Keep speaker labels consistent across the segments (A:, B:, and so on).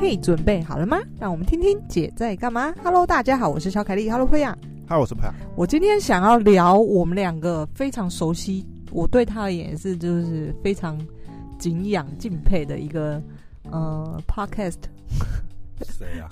A: 嘿，准备好了吗？让我们听听姐在干嘛。Hello，大家好，我是小凯丽。Hello，佩雅。
B: Hello，我是佩雅。
A: 我今天想要聊我们两个非常熟悉，我对他而言是就是非常敬仰、敬佩的一个呃 Podcast。
B: 谁呀？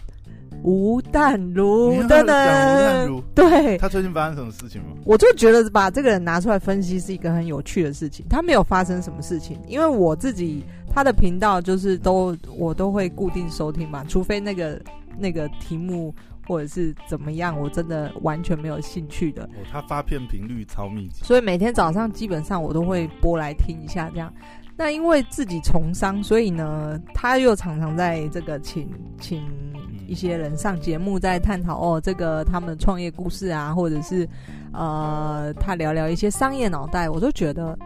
A: 吴淡如等等？对，
B: 他最近发生什么事情吗？
A: 我就觉得把这个人拿出来分析是一个很有趣的事情。他没有发生什么事情，因为我自己他的频道就是都我都会固定收听嘛，除非那个那个题目或者是怎么样，我真的完全没有兴趣的。
B: 哦，他发片频率超密集，
A: 所以每天早上基本上我都会播来听一下这样。那因为自己从商，所以呢，他又常常在这个请请。一些人上节目在探讨哦，这个他们创业故事啊，或者是呃，他聊聊一些商业脑袋，我都觉得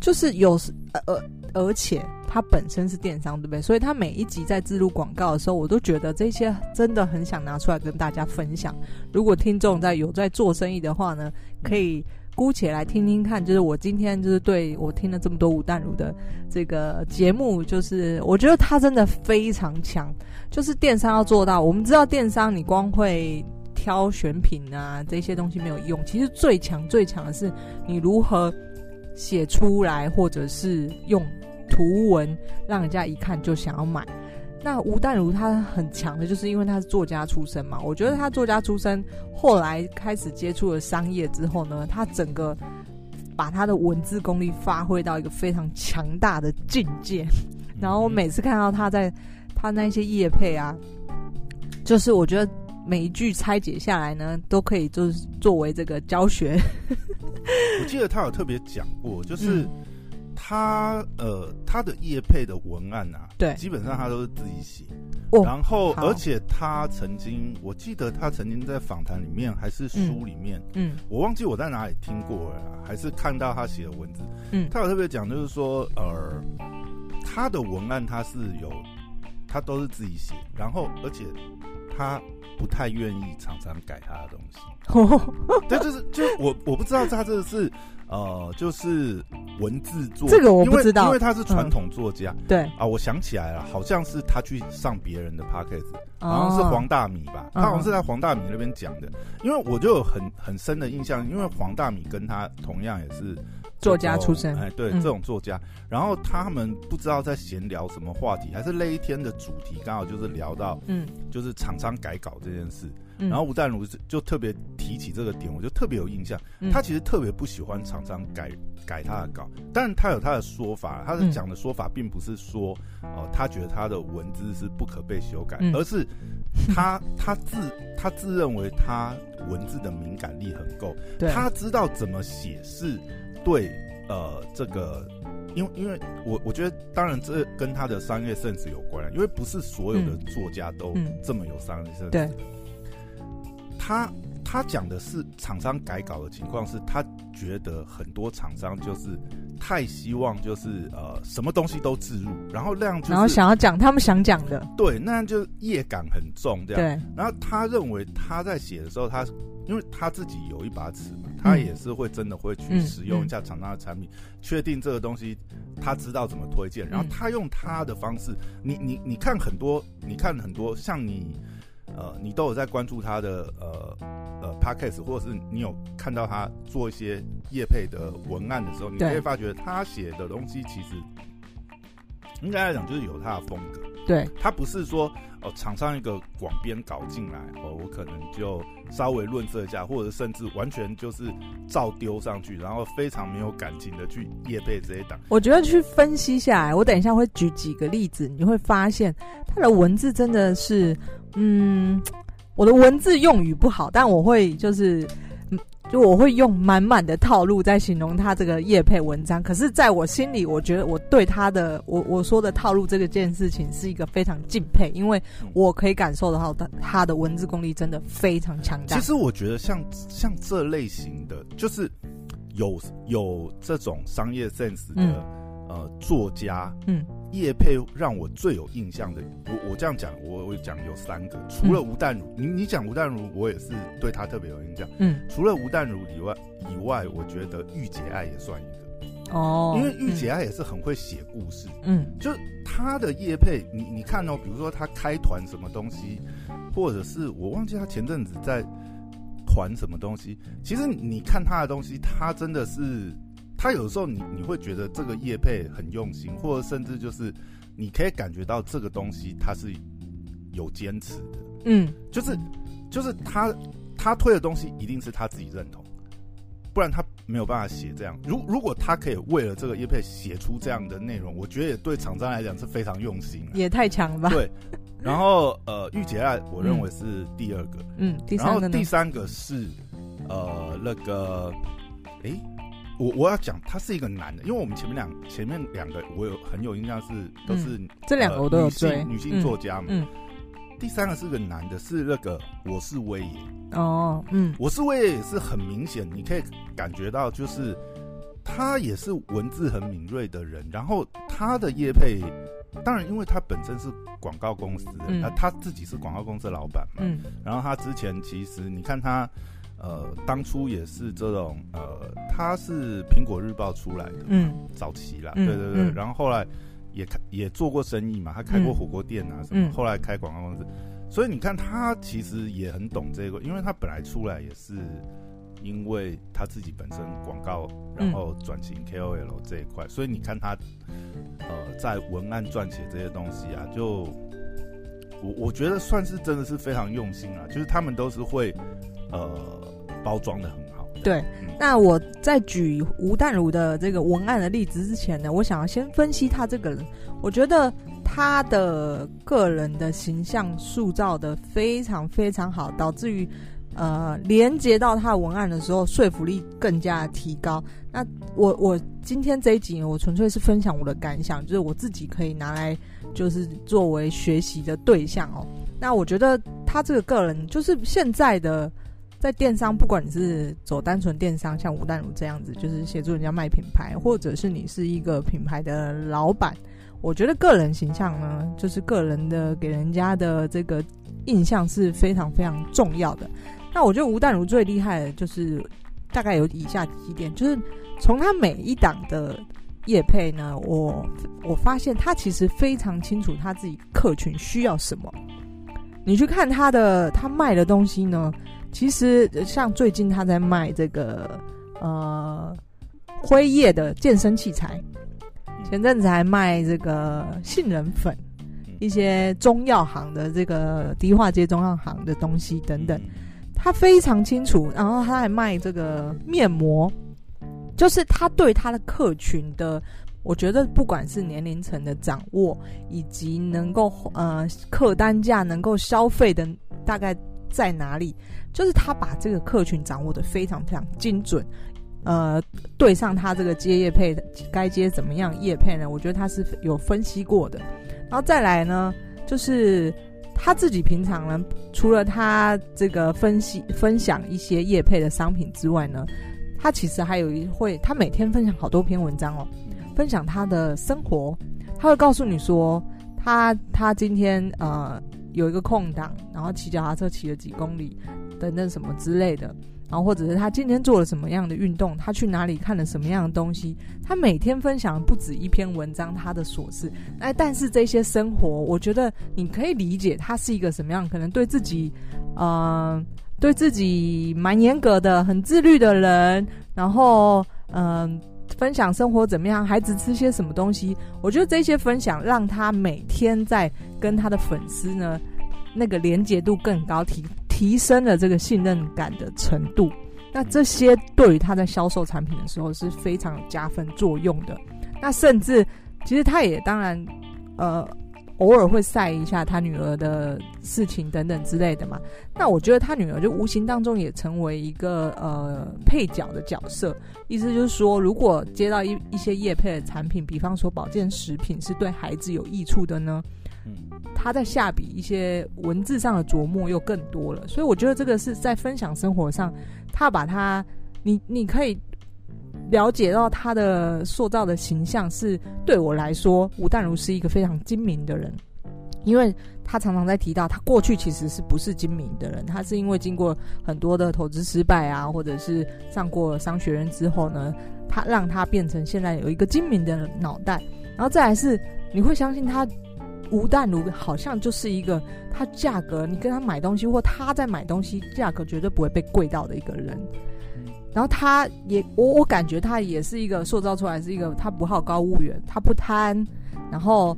A: 就是有呃，而且他本身是电商，对不对？所以他每一集在植入广告的时候，我都觉得这些真的很想拿出来跟大家分享。如果听众在有在做生意的话呢，可以。姑且来听听看，就是我今天就是对我听了这么多吴淡如的这个节目，就是我觉得他真的非常强。就是电商要做到，我们知道电商你光会挑选品啊这些东西没有用，其实最强最强的是你如何写出来，或者是用图文让人家一看就想要买。那吴淡如他很强的，就是因为他是作家出身嘛。我觉得他作家出身，后来开始接触了商业之后呢，他整个把他的文字功力发挥到一个非常强大的境界。然后我每次看到他在他那些业配啊，就是我觉得每一句拆解下来呢，都可以就是作为这个教学。
B: 我记得他有特别讲过，就是。嗯他呃，他的业配的文案啊，
A: 对，
B: 基本上他都是自己写。
A: 哦，
B: 然后而且他曾经，我记得他曾经在访谈里面还是书里面，嗯，嗯，我忘记我在哪里听过了，还是看到他写的文字，嗯，他有特别讲，就是说，呃，他的文案他是有，他都是自己写，然后而且他不太愿意常常改他的东西。哦，对，就是就我我不知道他这个是。呃，就是文字作
A: 这个我不知道，
B: 因为，他是传统作家。
A: 嗯、对
B: 啊，我想起来了，好像是他去上别人的 podcast，好像是黄大米吧，他好像是在黄大米那边讲的。因为我就有很很深的印象，因为黄大米跟他同样也是
A: 作家出身，
B: 哎，对，嗯、这种作家。然后他们不知道在闲聊什么话题，还是那一天的主题刚好就是聊到，嗯，就是厂商改稿这件事。然后吴淡如就特别提起这个点，我就特别有印象。他其实特别不喜欢厂商改改他的稿，但他有他的说法。他的讲的说法并不是说，哦、呃，他觉得他的文字是不可被修改，而是他 他自他自认为他文字的敏感力很够，他知道怎么写是对呃这个，因为因为我我觉得当然这跟他的商业 sense 有关，因为不是所有的作家都这么有商业 sense。对。他他讲的是厂商改稿的情况，是他觉得很多厂商就是太希望就是呃什么东西都置入，然后那样就是，
A: 然后想要讲他们想讲的，
B: 对，那样就业感很重这样。对，然后他认为他在写的时候，他因为他自己有一把尺嘛，他也是会真的会去使用一下厂商的产品，确定这个东西他知道怎么推荐，然后他用他的方式，你你你看很多，你看很多像你。呃，你都有在关注他的呃呃 podcast，或者是你有看到他做一些业配的文案的时候，你可以发觉他写的东西其实应该来讲就是有他的风格。
A: 对，
B: 他不是说哦，厂商一个广编搞进来哦，我可能就稍微润色一下，或者甚至完全就是照丢上去，然后非常没有感情的去业配这些档。
A: 我觉得去分析下来，我等一下会举几个例子，你会发现他的文字真的是。嗯，我的文字用语不好，但我会就是，就我会用满满的套路在形容他这个叶配文章。可是，在我心里，我觉得我对他的我我说的套路这个件事情是一个非常敬佩，因为我可以感受得到他他的文字功力真的非常强大。
B: 其实我觉得像像这类型的，就是有有这种商业 sense 的、嗯、呃作家，嗯。业配让我最有印象的，我我这样讲，我我讲有三个，除了吴淡如，嗯、你你讲吴淡如，我也是对他特别有印象。嗯，除了吴淡如以外，以外，我觉得御姐爱也算一个。哦，因为御姐爱也是很会写故事，嗯，就他的叶配，你你看哦，比如说他开团什么东西，或者是我忘记他前阵子在团什么东西，其实你看他的东西，他真的是，他有时候你你会觉得这个叶配很用心，或者甚至就是你可以感觉到这个东西他是有坚持的，嗯，就是就是他他推的东西一定是他自己认同。不然他没有办法写这样。如如果他可以为了这个叶配写出这样的内容，我觉得也对厂商来讲是非常用心。
A: 也太强了吧？
B: 对。然后呃，御姐爱我认为是第二个。
A: 嗯。第三个。
B: 然后第三个是呃那个，哎，我我要讲他是一个男的，因为我们前面两前面两个我有很有印象是都是、嗯、
A: 这两个我都有追、
B: 呃、女性女性作家嘛。嗯。嗯第三个是个男的，是那个我是威爷哦，嗯，我是威爷也是很明显，你可以感觉到，就是他也是文字很敏锐的人。然后他的业配，当然因为他本身是广告公司，嗯，他自己是广告公司的老板嘛，嗯，然后他之前其实你看他，呃，当初也是这种，呃，他是苹果日报出来的，嗯，早期啦，对对对，嗯，然后后来。也开也做过生意嘛，他开过火锅店啊什么，嗯、后来开广告公司，所以你看他其实也很懂这个，因为他本来出来也是因为他自己本身广告，然后转型 KOL 这一块，所以你看他呃在文案撰写这些东西啊，就我我觉得算是真的是非常用心啊，就是他们都是会呃包装的很好。
A: 对，那我在举吴淡如的这个文案的例子之前呢，我想要先分析他这个人。我觉得他的个人的形象塑造的非常非常好，导致于呃连接到他的文案的时候，说服力更加提高。那我我今天这一集我纯粹是分享我的感想，就是我自己可以拿来就是作为学习的对象哦。那我觉得他这个个人就是现在的。在电商，不管你是走单纯电商，像吴淡如这样子，就是协助人家卖品牌，或者是你是一个品牌的老板，我觉得个人形象呢，就是个人的给人家的这个印象是非常非常重要的。那我觉得吴淡如最厉害的就是大概有以下几点，就是从他每一档的业配呢，我我发现他其实非常清楚他自己客群需要什么。你去看他的他卖的东西呢，其实像最近他在卖这个呃辉夜的健身器材，前阵子还卖这个杏仁粉，一些中药行的这个迪化街中药行的东西等等，他非常清楚。然后他还卖这个面膜，就是他对他的客群的，我觉得不管是年龄层的掌握，以及能够呃客单价能够消费的大概在哪里。就是他把这个客群掌握得非常非常精准，呃，对上他这个接业配该接怎么样业配呢？我觉得他是有分析过的。然后再来呢，就是他自己平常呢，除了他这个分析分享一些业配的商品之外呢，他其实还有一会，他每天分享好多篇文章哦，分享他的生活，他会告诉你说，他他今天呃有一个空档，然后骑脚踏车骑了几公里。等等什么之类的，然后或者是他今天做了什么样的运动，他去哪里看了什么样的东西，他每天分享不止一篇文章，他的琐事。哎，但是这些生活，我觉得你可以理解他是一个什么样，可能对自己，呃，对自己蛮严格的，很自律的人。然后，嗯、分享生活怎么样，孩子吃些什么东西，我觉得这些分享让他每天在跟他的粉丝呢，那个连结度更高，提。提升了这个信任感的程度，那这些对于他在销售产品的时候是非常有加分作用的。那甚至其实他也当然，呃，偶尔会晒一下他女儿的事情等等之类的嘛。那我觉得他女儿就无形当中也成为一个呃配角的角色，意思就是说，如果接到一一些业配的产品，比方说保健食品是对孩子有益处的呢。他在下笔一些文字上的琢磨又更多了，所以我觉得这个是在分享生活上，他把他，你你可以了解到他的塑造的形象是对我来说，吴淡如是一个非常精明的人，因为他常常在提到，他过去其实是不是精明的人，他是因为经过很多的投资失败啊，或者是上过商学院之后呢，他让他变成现在有一个精明的脑袋。然后再来是，你会相信他吴淡如好像就是一个，他价格你跟他买东西，或他在买东西，价格绝对不会被贵到的一个人。然后他也，我我感觉他也是一个塑造出来是一个，他不好高骛远，他不贪，然后。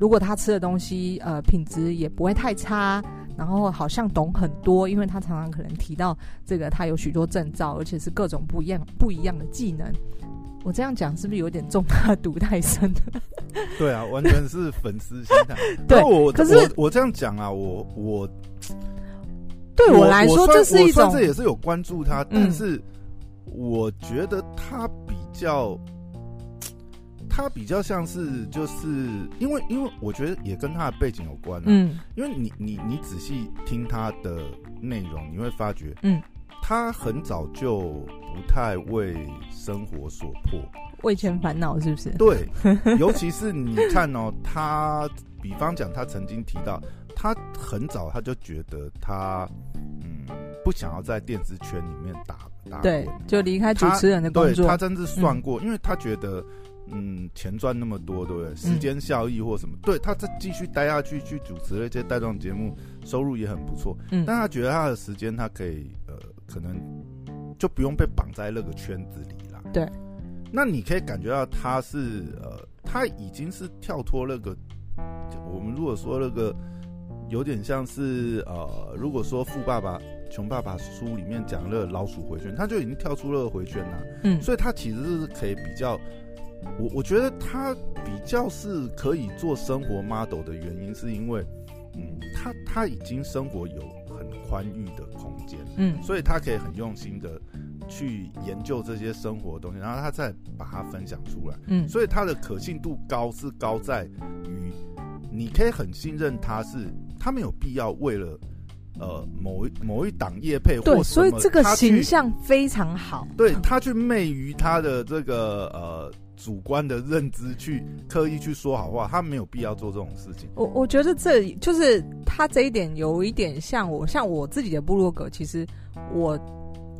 A: 如果他吃的东西，呃，品质也不会太差，然后好像懂很多，因为他常常可能提到这个，他有许多证照，而且是各种不一样不一样的技能。我这样讲是不是有点中他毒太深？
B: 对啊，完全是粉丝心态。
A: 对，
B: 我
A: 可是
B: 我我这样讲啊，我我
A: 对我来说这是一种，
B: 这也是有关注他，但是我觉得他比较。他比较像是，就是因为，因为我觉得也跟他的背景有关啊。嗯，因为你你你仔细听他的内容，你会发觉，嗯，他很早就不太为生活所迫，
A: 为钱烦恼，是不是？
B: 对，尤其是你看哦，他比方讲，他曾经提到，他很早他就觉得他嗯不想要在电视圈里面打打，
A: 对，就离开主持人的工作。
B: 他真是算过，嗯，因为他觉得。嗯，钱赚那么多，对不对？时间效益或什么，嗯、对他再继续待下去，去主持那些带状节目，收入也很不错。嗯，但他觉得他的时间，他可以呃，可能就不用被绑在那个圈子里了。
A: 对，
B: 那你可以感觉到他是呃，他已经是跳脱那个，我们如果说那个有点像是呃，如果说《富爸爸穷爸爸》书里面讲那个老鼠回圈，他就已经跳出那个回圈了。嗯，所以他其实是可以比较。我我觉得他比较是可以做生活 model 的原因，是因为，嗯，他他已经生活有很宽裕的空间，嗯，所以他可以很用心的去研究这些生活的东西，然后他再把它分享出来，嗯，所以他的可信度高是高在于，你可以很信任他是，他没有必要为了，呃，某一某一档业配或，
A: 对，所以这个形象非常好，
B: 对他去媚于他的这个呃。主观的认知去刻意去说好话，他没有必要做这种事情。
A: 我我觉得这就是他这一点有一点像我，像我自己的部落格。其实我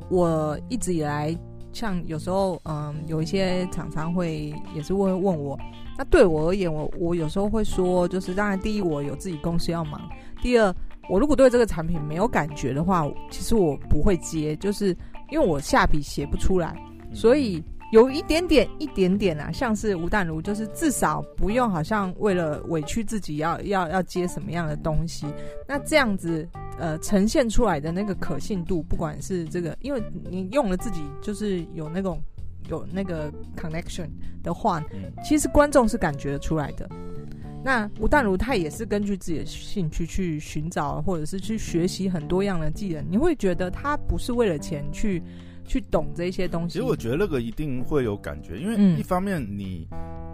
A: 我一直以来，像有时候嗯，有一些厂商会也是会问我。那对我而言，我我有时候会说，就是当然第一，我有自己公司要忙；第二，我如果对这个产品没有感觉的话，其实我不会接，就是因为我下笔写不出来，所以。有一点点，一点点啊，像是吴淡如，就是至少不用好像为了委屈自己要要要接什么样的东西，那这样子呃呈现出来的那个可信度，不管是这个，因为你用了自己就是有那种有那个 connection 的话，其实观众是感觉得出来的。那吴淡如他也是根据自己的兴趣去寻找，或者是去学习很多样的技能，你会觉得他不是为了钱去。去懂这些东西，
B: 其实我觉得那个一定会有感觉，因为一方面你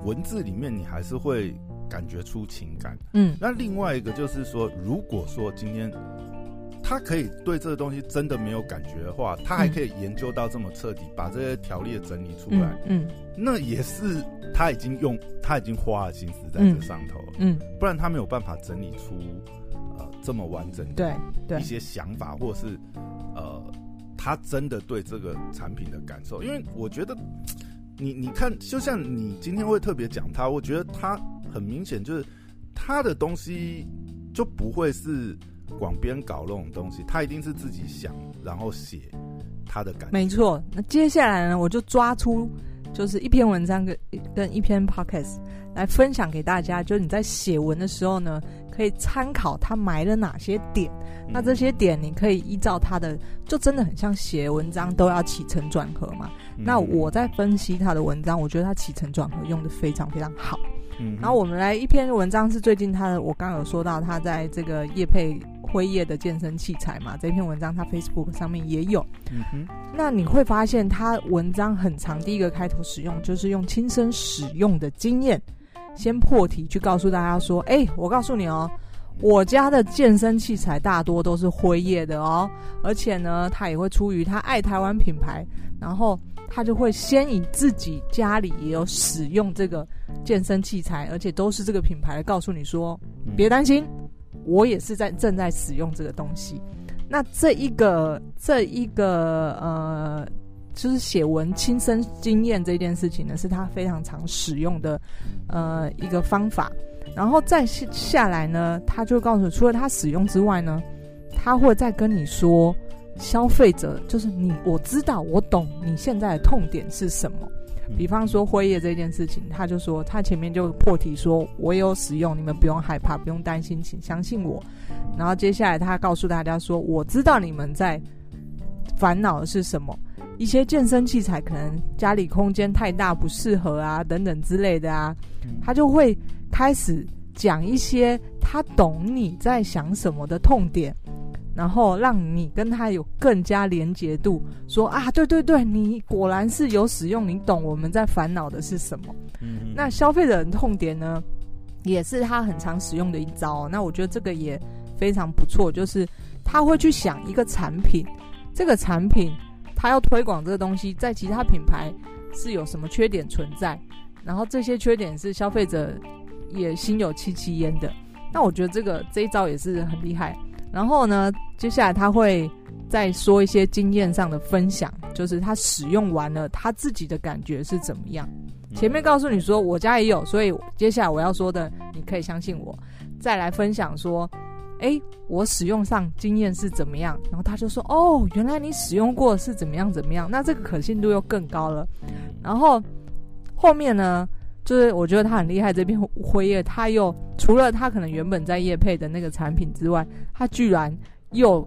B: 文字里面你还是会感觉出情感，嗯，那另外一个就是说，如果说今天他可以对这个东西真的没有感觉的话，他还可以研究到这么彻底，把这些条例整理出来，嗯，那也是他已经用他已经花了心思在这上头，嗯，不然他没有办法整理出呃这么完整的一些想法，或是呃。他真的对这个产品的感受，因为我觉得，你你看，就像你今天会特别讲他，我觉得他很明显就是他的东西就不会是广编搞那种东西，他一定是自己想然后写他的感。
A: 没错，那接下来呢，我就抓出就是一篇文章跟跟一篇 podcast 来分享给大家，就是你在写文的时候呢，可以参考他埋了哪些点。那这些点你可以依照他的，就真的很像写文章都要起承转合嘛。嗯、那我在分析他的文章，我觉得他起承转合用的非常非常好。嗯，然后我们来一篇文章是最近他的，我刚刚有说到他在这个叶配辉夜的健身器材嘛，这篇文章他 Facebook 上面也有。嗯哼，那你会发现他文章很长，第一个开头使用就是用亲身使用的经验，先破题去告诉大家说，哎，我告诉你哦。我家的健身器材大多都是辉夜的哦，而且呢，他也会出于他爱台湾品牌，然后他就会先以自己家里也有使用这个健身器材，而且都是这个品牌来告诉你说，别担心，我也是在正在使用这个东西。那这一个这一个呃，就是写文亲身经验这件事情呢，是他非常常使用的呃一个方法。然后再下下来呢，他就告诉你，除了他使用之外呢，他会再跟你说，消费者就是你，我知道，我懂你现在的痛点是什么。比方说辉夜这件事情，他就说他前面就破题说，我有使用，你们不用害怕，不用担心，请相信我。然后接下来他告诉大家说，我知道你们在烦恼的是什么，一些健身器材可能家里空间太大不适合啊，等等之类的啊，他就会开始讲一些他懂你在想什么的痛点。然后让你跟他有更加连结度，说啊，对对对，你果然是有使用，你懂我们在烦恼的是什么。嗯嗯。那消费者的痛点呢，也是他很常使用的一招。那我觉得这个也非常不错，就是他会去想一个产品，这个产品他要推广这个东西，在其他品牌是有什么缺点存在，然后这些缺点是消费者也心有戚戚焉的。那我觉得这个这一招也是很厉害。然后呢，接下来他会再说一些经验上的分享，就是他使用完了他自己的感觉是怎么样。前面告诉你说我家也有，所以接下来我要说的你可以相信我。再来分享说，哎，我使用上经验是怎么样？然后他就说，哦，原来你使用过是怎么样怎么样，那这个可信度又更高了。然后后面呢？就是我觉得他很厉害，这边辉夜他又除了他可能原本在业配的那个产品之外，他居然又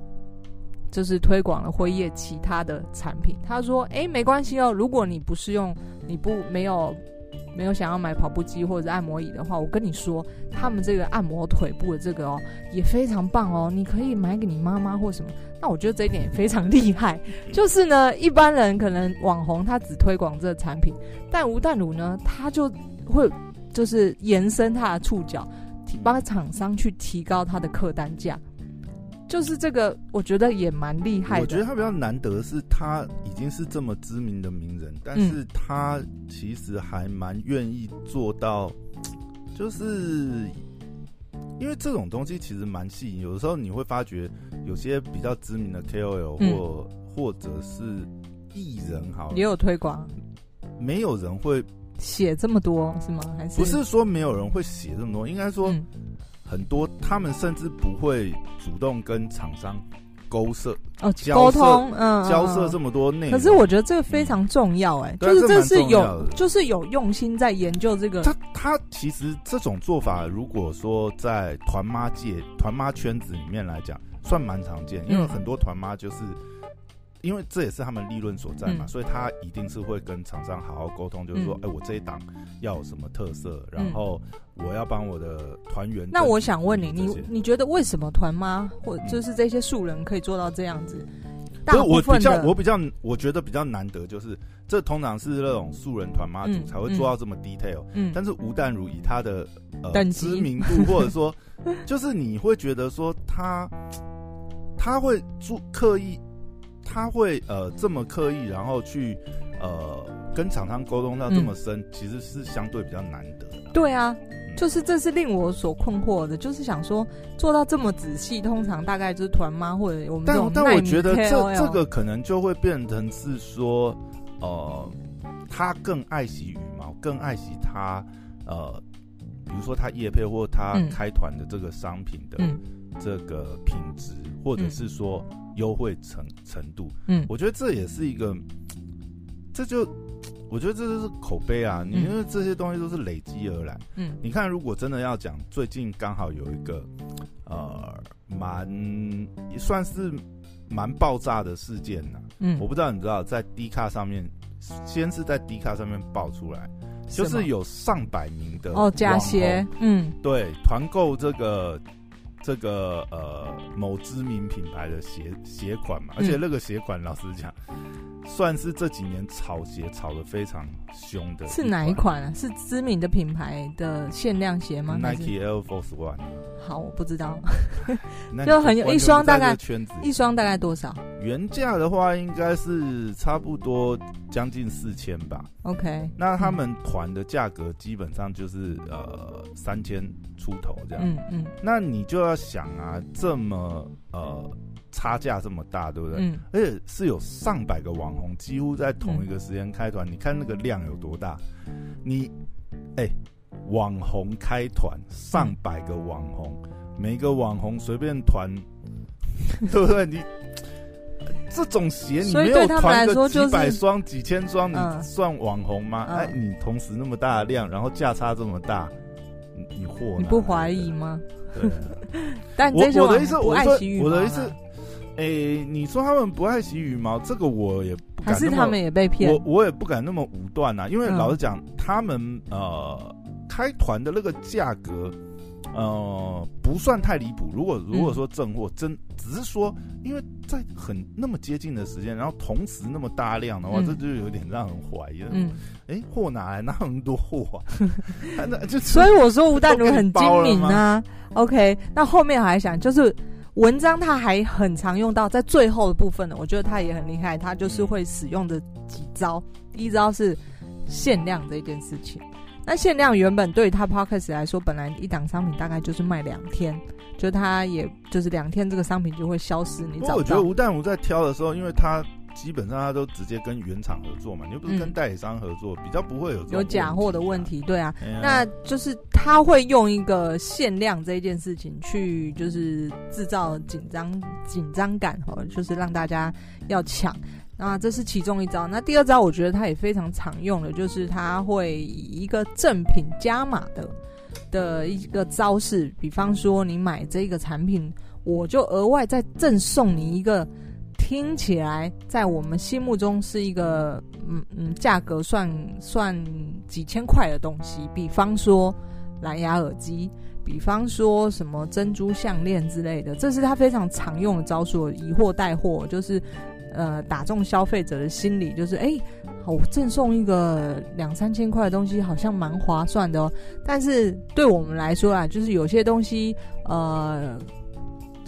A: 就是推广了辉夜其他的产品。他说：“哎，没关系哦，如果你不是用，你不没有没有想要买跑步机或者按摩椅的话，我跟你说，他们这个按摩腿部的这个哦也非常棒哦，你可以买给你妈妈或什么。那我觉得这一点也非常 厉害。就是呢，一般人可能网红他只推广这个产品，但吴淡如呢，他就。会就是延伸他的触角，帮厂商去提高他的客单价，就是这个，我觉得也蛮厉害的。
B: 我觉得他比较难得是，他已经是这么知名的名人，但是他其实还蛮愿意做到，就是因为这种东西其实蛮吸引。有的时候你会发觉，有些比较知名的 KOL 或、嗯、或者是艺人，好
A: 也有推广，
B: 没有人会。
A: 写这么多是吗？还是
B: 不是说没有人会写这么多？应该说很多，他们甚至不会主动跟厂商勾涉
A: 哦，沟通，嗯，
B: 交涉这么多内容。
A: 可是我觉得这个非常重要，哎，就是这是有，就是有用心在研究这个。
B: 他他其实这种做法，如果说在团妈界、团妈圈子里面来讲，算蛮常见，因为很多团妈就是。因为这也是他们利润所在嘛，嗯、所以他一定是会跟厂商好好沟通，就是说，哎、嗯欸，我这一档要有什么特色，然后我要帮我的团员。
A: 那我想问你，你你觉得为什么团妈或就是这些素人可以做到这样子？嗯、大部分的
B: 我比较我比较我觉得比较难得，就是这通常是那种素人团妈组才会做到这么 detail。嗯，嗯但是吴淡如以他的呃知名度，或者说，就是你会觉得说他他会做刻意。他会呃这么刻意，然后去呃跟厂商沟通到这么深，嗯、其实是相对比较难得。的。
A: 对啊，嗯、就是这是令我所困惑的，就是想说做到这么仔细，通常大概就是团妈或者我们
B: 但但我觉得这这个可能就会变成是说，呃，他更爱惜羽毛，更爱惜他呃，比如说他叶配或他开团的这个商品的这个品质，嗯、或者是说。优惠程程度，嗯，我觉得这也是一个，这就我觉得这就是口碑啊。你因为这些东西都是累积而来，嗯，你看，如果真的要讲，最近刚好有一个呃，蛮也算是蛮爆炸的事件呢，嗯，我不知道你知道，在 D 卡上面，先是在 D 卡上面爆出来，就是有上百名的
A: 哦假鞋，嗯，
B: 对，团购这个。这个呃某知名品牌的鞋鞋款嘛，而且那个鞋款老实讲，算是这几年炒鞋炒的非常凶的。
A: 是哪一款啊？是知名的品牌的限量鞋吗
B: ？Nike Air Force One。
A: 好，我不知道。就很有一双大概一双大概多少？
B: 原价的话应该是差不多将近四千吧。
A: OK，
B: 那他们团的价格基本上就是呃三千出头这样。嗯嗯，那你就要想啊，这么呃。差价这么大，对不对？嗯，而且是有上百个网红，几乎在同一个时间开团。嗯、你看那个量有多大？你，哎、欸，网红开团上百个网红，嗯、每个网红随便团，对不对？你这种鞋你没有团个几百双、几千双，你算网红吗？哎、嗯，你同时那么大的量，然后价差这么大，你你货
A: 你不怀疑吗？
B: 对，
A: 但
B: 我我的意思，我
A: 说
B: 我的意思。哎、欸，你说他们不爱惜羽毛，这个我也不敢。
A: 还是他们也被骗？
B: 我我也不敢那么武断呐，因为老实讲，嗯、他们呃开团的那个价格，呃不算太离谱。如果如果说正货真，只是说因为在很那么接近的时间，然后同时那么大量的话，嗯、这就有点让人怀疑。嗯，哎，货哪来那么多货啊？那就
A: 所以我说吴淡如很精明啊。OK，那后面还想就是。文章他还很常用到在最后的部分呢，我觉得他也很厉害，他就是会使用的几招。第一招是限量这件事情，那限量原本对于他 p o c k e t 来说，本来一档商品大概就是卖两天，就他也就是两天这个商品就会消失。你找
B: 我觉得吴淡如在挑的时候，因为他。基本上他都直接跟原厂合作嘛，你又不是跟代理商合作，嗯、比较不会有
A: 有假货的问题，对啊。啊那就是他会用一个限量这件事情去，就是制造紧张紧张感哦，就是让大家要抢。那这是其中一招。那第二招，我觉得他也非常常用的，就是他会以一个赠品加码的的一个招式，比方说你买这个产品，我就额外再赠送你一个。听起来在我们心目中是一个嗯嗯价格算算几千块的东西，比方说蓝牙耳机，比方说什么珍珠项链之类的，这是他非常常用的招数，以货带货，就是呃打中消费者的心理，就是哎，我赠送一个两三千块的东西，好像蛮划算的哦。但是对我们来说啊，就是有些东西呃。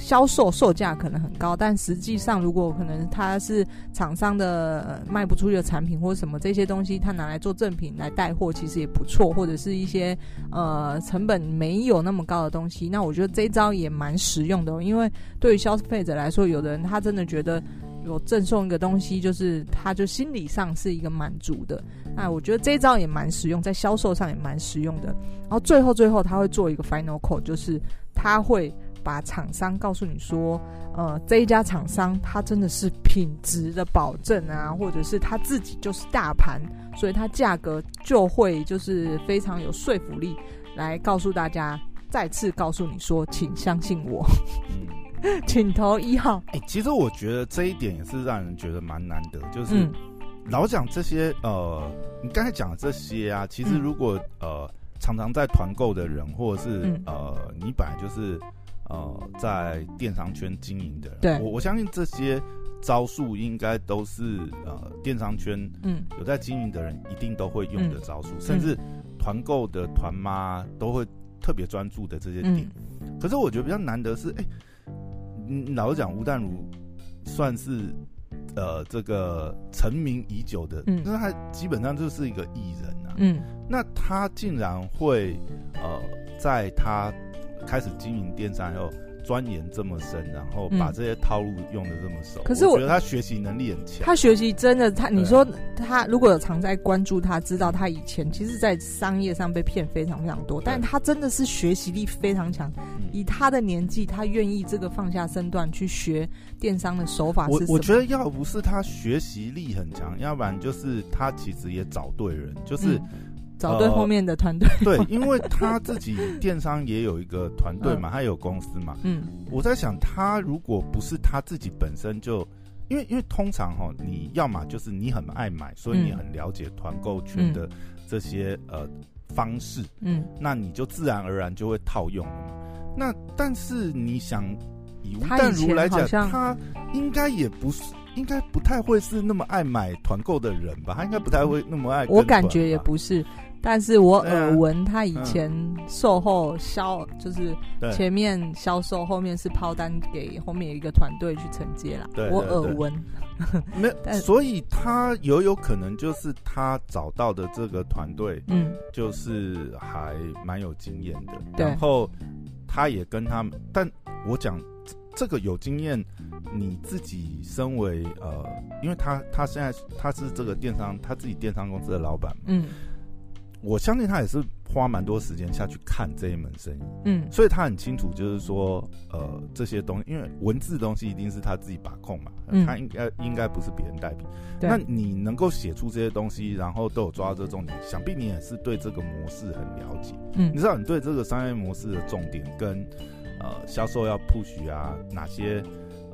A: 销售售价可能很高，但实际上，如果可能它是厂商的卖不出去的产品或者什么这些东西，他拿来做赠品来带货，其实也不错。或者是一些呃成本没有那么高的东西，那我觉得这一招也蛮实用的。因为对于消费者来说，有的人他真的觉得有赠送一个东西，就是他就心理上是一个满足的。那我觉得这一招也蛮实用，在销售上也蛮实用的。然后最后最后他会做一个 final call，就是他会。把厂商告诉你说，呃，这一家厂商它真的是品质的保证啊，或者是它自己就是大盘，所以它价格就会就是非常有说服力，来告诉大家，再次告诉你说，请相信我，嗯、请投一号。
B: 哎、欸，其实我觉得这一点也是让人觉得蛮难得，就是、嗯、老讲这些，呃，你刚才讲的这些啊，其实如果、嗯、呃常常在团购的人，或者是、嗯、呃你本来就是。呃，在电商圈经营的人，
A: 对，
B: 我我相信这些招数应该都是呃电商圈嗯。有在经营的人一定都会用的招数，嗯、甚至团购的团妈都会特别专注的这些点。嗯、可是我觉得比较难得是，哎、欸，老实讲，吴淡如算是呃这个成名已久的，嗯，那他基本上就是一个艺人啊，嗯，那他竟然会呃在他。开始经营电商以后，钻研这么深，然后把这些套路用的这么熟。可是我觉得他学习能力很强。
A: 他学习真的，他你说他如果有常在关注他，知道他以前其实，在商业上被骗非常非常多，但他真的是学习力非常强。以他的年纪，他愿意这个放下身段去学电商的手法？
B: 我我觉得要不是他学习力很强，要不然就是他其实也找对人，就是。
A: 找对后面的团队、
B: 呃，对，因为 他自己电商也有一个团队嘛，嗯、他有公司嘛。嗯，我在想，他如果不是他自己本身就，因为因为通常哈，你要么就是你很爱买，所以你很了解团购圈的这些、嗯、呃方式，嗯，那你就自然而然就会套用了嘛。那但是你想以以吴淡如来讲，他应该也不是，应该不太会是那么爱买团购的人吧？他应该不太会那么爱。
A: 我感觉也不是。但是我耳闻他以前售后销，就是前面销售，后面是抛单给后面有一个团队去承接啦。我耳闻，
B: 没，所以他有有可能就是他找到的这个团队，嗯，就是还蛮有经验的。然后他也跟他们，但我讲这个有经验，你自己身为呃，因为他他现在他是这个电商，他自己电商公司的老板，嗯。我相信他也是花蛮多时间下去看这一门生意，嗯，所以他很清楚，就是说，呃，这些东西，因为文字东西一定是他自己把控嘛，嗯，他应该应该不是别人代笔。那你能够写出这些东西，然后都有抓到这个重点，想必你也是对这个模式很了解，嗯，你知道你对这个商业模式的重点跟，呃，销售要 push 啊，哪些，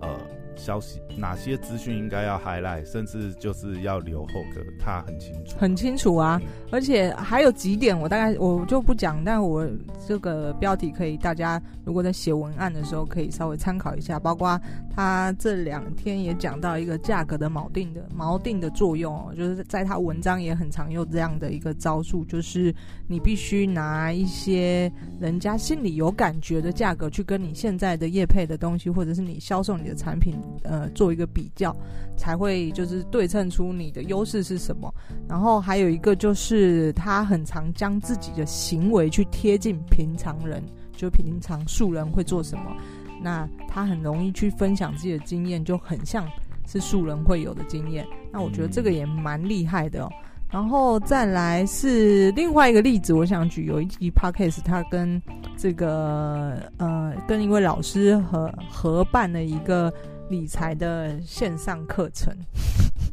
B: 呃。消息哪些资讯应该要 highlight，甚至就是要留后格，他很清楚，
A: 很清楚啊。嗯、而且还有几点，我大概我就不讲，但我这个标题可以大家如果在写文案的时候可以稍微参考一下。包括他这两天也讲到一个价格的锚定的锚定的作用哦，就是在他文章也很常用这样的一个招数，就是你必须拿一些人家心里有感觉的价格去跟你现在的业配的东西，或者是你销售你的产品。呃，做一个比较，才会就是对称出你的优势是什么。然后还有一个就是，他很常将自己的行为去贴近平常人，就平常素人会做什么。那他很容易去分享自己的经验，就很像是素人会有的经验。那我觉得这个也蛮厉害的哦。然后再来是另外一个例子，我想举有一集 Podcast，他跟这个呃跟一位老师合合办了一个。理财的线上课程，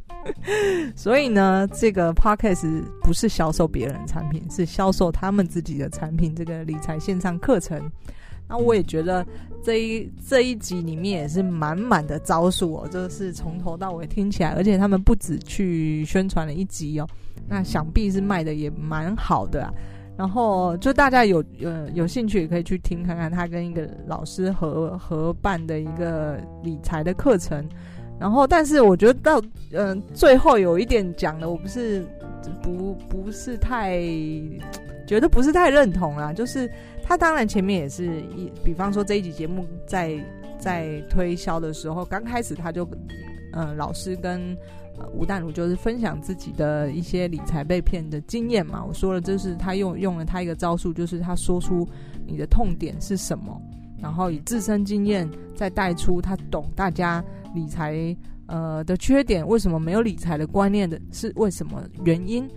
A: 所以呢，这个 podcast 不是销售别人产品，是销售他们自己的产品。这个理财线上课程，那我也觉得这一这一集里面也是满满的招数哦，就是从头到尾听起来，而且他们不止去宣传了一集哦，那想必是卖的也蛮好的啊。然后就大家有呃有兴趣也可以去听看看他跟一个老师合合办的一个理财的课程，然后但是我觉得到嗯、最后有一点讲的我不是不不是太觉得不是太认同啦，就是他当然前面也是一比方说这一集节目在在推销的时候刚开始他就嗯、老师跟。吴淡如就是分享自己的一些理财被骗的经验嘛。我说了，就是他用用了他一个招数，就是他说出你的痛点是什么，然后以自身经验再带出他懂大家理财呃的缺点，为什么没有理财的观念的是为什么原因？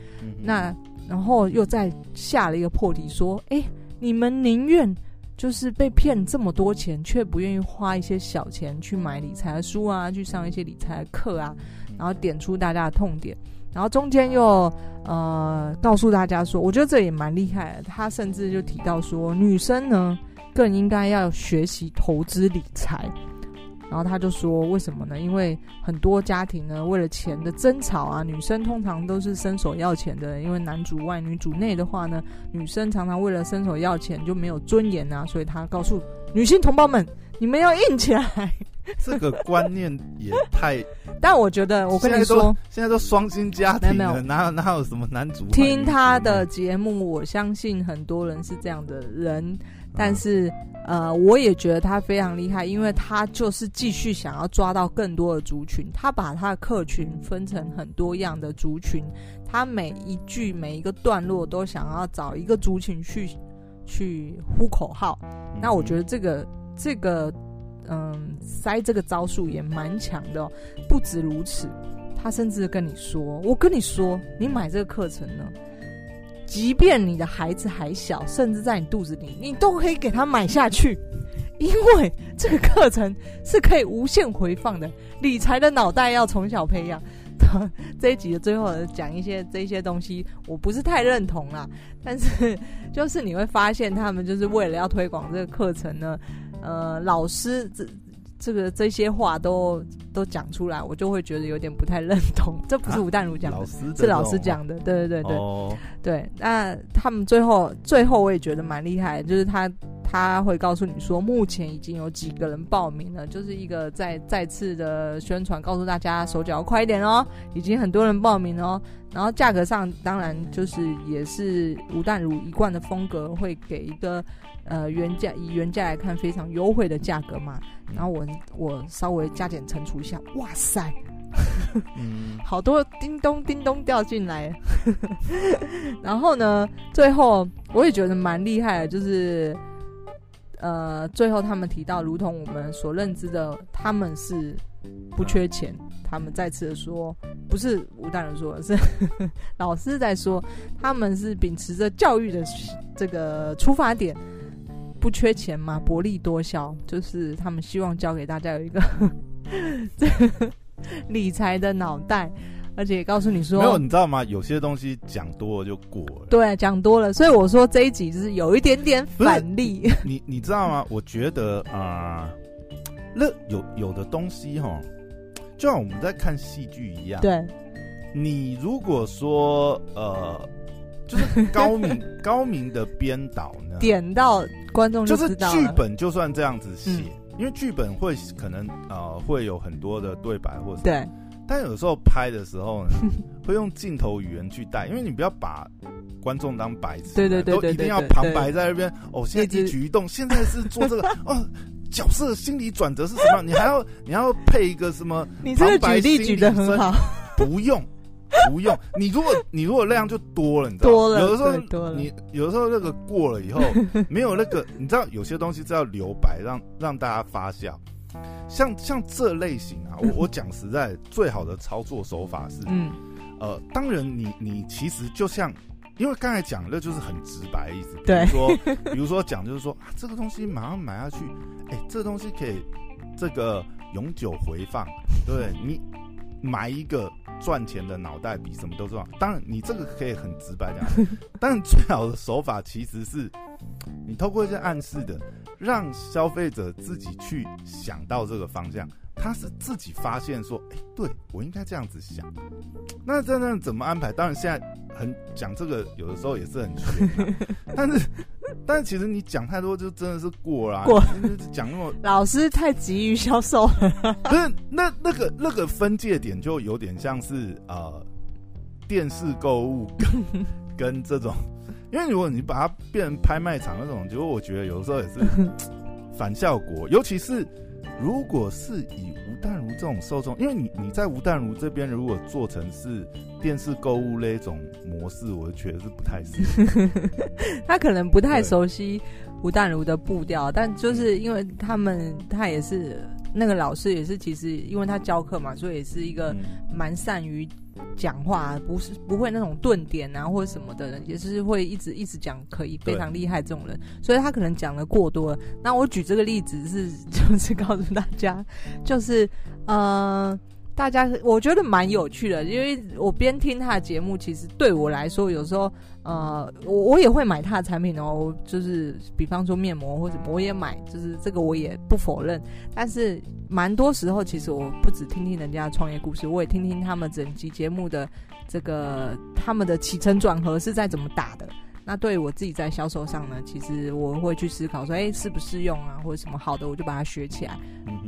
A: 那然后又再下了一个破题说，哎，你们宁愿就是被骗这么多钱，却不愿意花一些小钱去买理财的书啊，去上一些理财的课啊。然后点出大家的痛点，然后中间又呃告诉大家说，我觉得这也蛮厉害的。他甚至就提到说，女生呢更应该要学习投资理财。然后他就说，为什么呢？因为很多家庭呢为了钱的争吵啊，女生通常都是伸手要钱的。因为男主外女主内的话呢，女生常常为了伸手要钱就没有尊严啊。所以他告诉女性同胞们，你们要硬起来。
B: 这个观念也太
A: 但我觉得，我跟你说，
B: 现在都双薪家庭了，哪有哪有什么男主？
A: 听他的节目，我相信很多人是这样的人，但是呃，我也觉得他非常厉害，因为他就是继续想要抓到更多的族群，他把他的客群分成很多样的族群，他每一句每一个段落都想要找一个族群去去呼口号。那我觉得这个这个。嗯，塞这个招数也蛮强的哦。不止如此，他甚至跟你说：“我跟你说，你买这个课程呢，即便你的孩子还小，甚至在你肚子里，你都可以给他买下去，因为这个课程是可以无限回放的。理财的脑袋要从小培养。”这一集的最后讲一些这些东西，我不是太认同啦。但是 就是你会发现，他们就是为了要推广这个课程呢。呃，老师这这个这些话都都讲出来，我就会觉得有点不太认同。这不是吴淡如讲的，啊、老是老师讲的。对对对对，哦、对。那他们最后最后我也觉得蛮厉害，就是他他会告诉你说，目前已经有几个人报名了，就是一个再再次的宣传，告诉大家手脚快一点哦，已经很多人报名哦。然后价格上当然就是也是吴淡如一贯的风格，会给一个呃原价以原价来看非常优惠的价格嘛。然后我我稍微加减乘除一下，哇塞！嗯，好多叮咚叮咚掉进来，然后呢，最后我也觉得蛮厉害的，就是呃，最后他们提到，如同我们所认知的，他们是不缺钱。他们再次的说，不是吴大人说，是 老师在说，他们是秉持着教育的这个出发点，不缺钱嘛，薄利多销，就是他们希望教给大家有一个 这个。理财的脑袋，而且也告诉你说，
B: 没有，你知道吗？有些东西讲多了就过了。
A: 对，讲多了，所以我说这一集就是有一点点反例。
B: 你你知道吗？我觉得啊，那、呃、有有的东西哈，就像我们在看戏剧一样。
A: 对，
B: 你如果说呃，就是高明 高明的编导呢，
A: 点到观众就
B: 是剧本就算这样子写。嗯因为剧本会可能呃会有很多的对白或者
A: 对，
B: 但有时候拍的时候呢，会用镜头语言去带，因为你不要把观众当白痴，
A: 对对对，
B: 都一定要旁白在那边。哦，现在一举一动，现在是做这个 哦，角色心理转折是什么？你还要你还要配一个什么？
A: 你这个举例举得很好，
B: 不用。不用，你如果你如果那样就多了，你知道
A: 多了，
B: 有的时候你有的时候那个过了以后，没有那个，你知道有些东西是要留白，让让大家发酵。像像这类型啊，我我讲实在，最好的操作手法是，嗯，呃，当然你你其实就像，因为刚才讲的就是很直白的意思，比如说 比如说讲就是说啊，这个东西马上买下去，哎、欸，这个东西可以这个永久回放，对不对？你买一个。赚钱的脑袋比什么都重要。当然，你这个可以很直白讲，但最好的手法其实是，你透过一些暗示的，让消费者自己去想到这个方向。他是自己发现说，哎、欸，对我应该这样子想。那这样怎么安排？当然，现在很讲这个，有的时候也是很缺。但是，但是其实你讲太多，就真的是过了。过讲那么
A: 老师太急于销售了。
B: 不是，那那个那个分界点就有点像是呃电视购物跟 跟这种，因为如果你把它变成拍卖场那种，结果我觉得有的时候也是 反效果，尤其是。如果是以吴淡如这种受众，因为你你在吴淡如这边，如果做成是电视购物那种模式，我觉得是不太适合。
A: 他可能不太熟悉吴淡如的步调，但就是因为他们，他也是那个老师，也是其实因为他教课嘛，所以也是一个蛮善于。讲话不是不会那种顿点啊或者什么的人，也是会一直一直讲，可以非常厉害这种人，所以他可能讲的过多了。那我举这个例子是，就是告诉大家，就是呃。大家我觉得蛮有趣的，因为我边听他的节目，其实对我来说，有时候呃，我我也会买他的产品哦，就是比方说面膜或者我也买，就是这个我也不否认。但是蛮多时候，其实我不只听听人家的创业故事，我也听听他们整集节目的这个他们的起承转合是在怎么打的。那对我自己在销售上呢其实我会去思考说诶适不适用啊或者什么好的我就把它学起来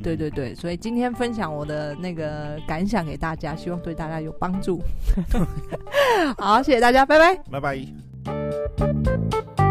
A: 对对对所以今天分享我的那个感想给大家希望对大家有帮助。好谢谢大家拜拜。
B: 拜拜。